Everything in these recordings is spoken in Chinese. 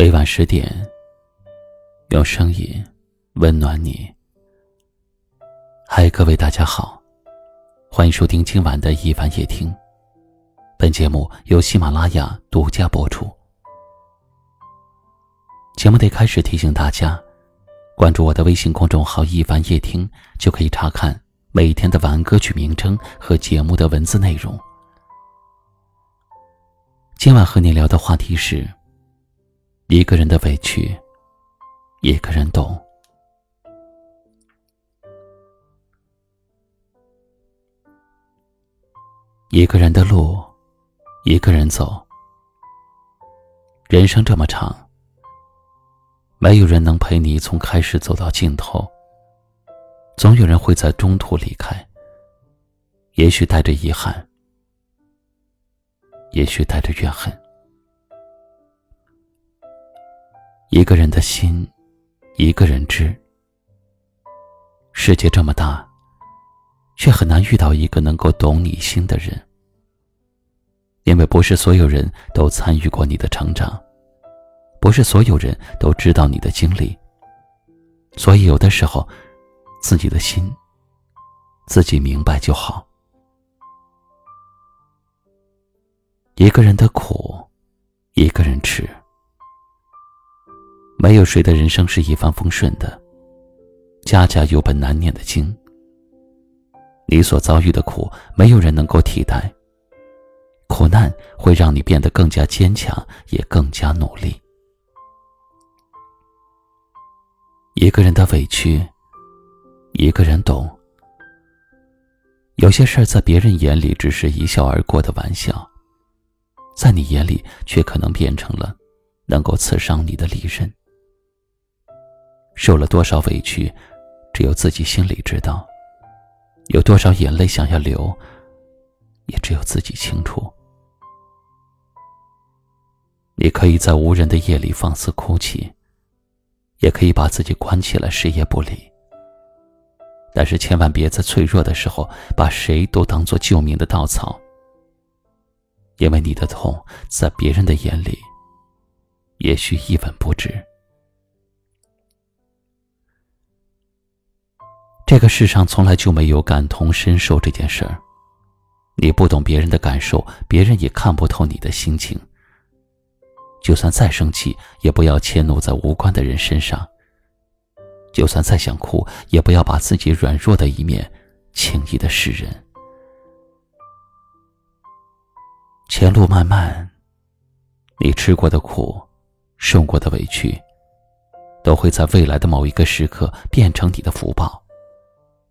每晚十点，用声音温暖你。嗨，各位大家好，欢迎收听今晚的一晚夜听。本节目由喜马拉雅独家播出。节目的开始提醒大家，关注我的微信公众号“一晚夜听”，就可以查看每天的晚安歌曲名称和节目的文字内容。今晚和你聊的话题是。一个人的委屈，一个人懂。一个人的路，一个人走。人生这么长，没有人能陪你从开始走到尽头。总有人会在中途离开，也许带着遗憾，也许带着怨恨。一个人的心，一个人知。世界这么大，却很难遇到一个能够懂你心的人。因为不是所有人都参与过你的成长，不是所有人都知道你的经历。所以有的时候，自己的心，自己明白就好。一个人的苦，一个人吃。没有谁的人生是一帆风顺的，家家有本难念的经。你所遭遇的苦，没有人能够替代。苦难会让你变得更加坚强，也更加努力。一个人的委屈，一个人懂。有些事儿在别人眼里只是一笑而过的玩笑，在你眼里却可能变成了能够刺伤你的利刃。受了多少委屈，只有自己心里知道；有多少眼泪想要流，也只有自己清楚。你可以在无人的夜里放肆哭泣，也可以把自己关起来，谁也不理。但是千万别在脆弱的时候把谁都当做救命的稻草，因为你的痛在别人的眼里，也许一文不值。这个世上从来就没有感同身受这件事儿，你不懂别人的感受，别人也看不透你的心情。就算再生气，也不要迁怒在无关的人身上；就算再想哭，也不要把自己软弱的一面轻易的示人。前路漫漫，你吃过的苦，受过的委屈，都会在未来的某一个时刻变成你的福报。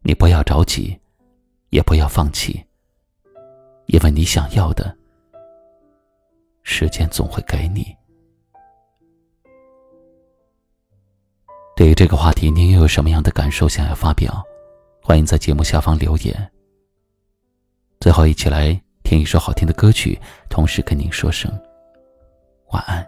你不要着急，也不要放弃，因为你想要的，时间总会给你。对于这个话题，您又有什么样的感受想要发表？欢迎在节目下方留言。最后，一起来听一首好听的歌曲，同时跟您说声晚安。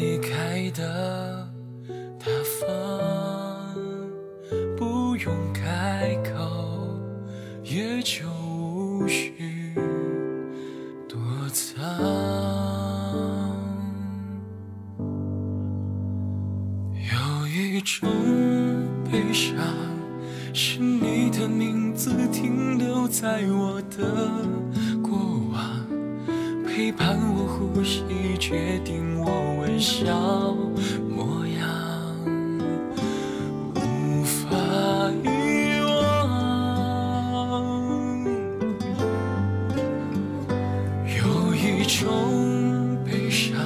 离开的大方，不用开口，也就无需躲藏。有一种悲伤，是你的名字停留在我的过往，陪伴我呼吸，决定我。小模样无法遗忘有一种悲伤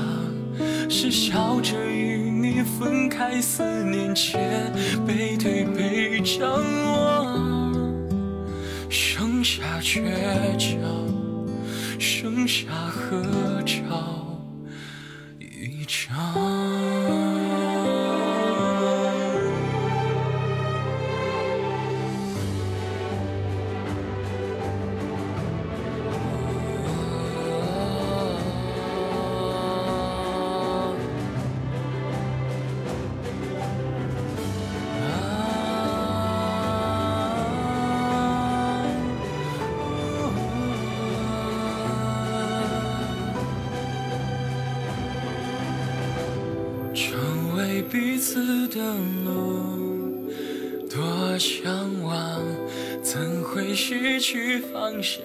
是笑着与你分开思念前背对背张望剩下倔强剩下合照彼此的路，多向往，怎会失去方向？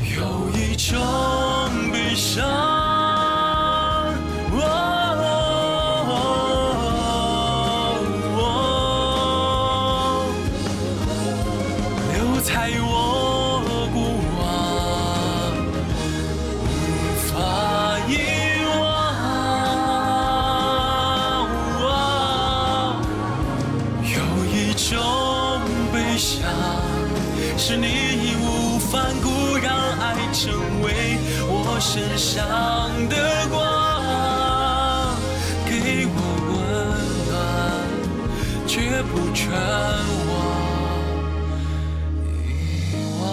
有一种悲伤，留在我是你义无反顾，让爱成为我身上的光，给我温暖，却不准我遗忘。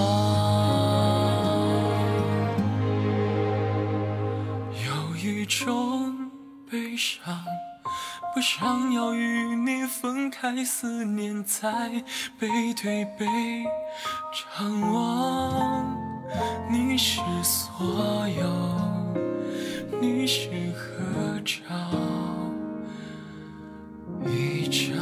有一种悲伤，我想要与你分开，思念在背对背张望。你是所有，你是合照一张。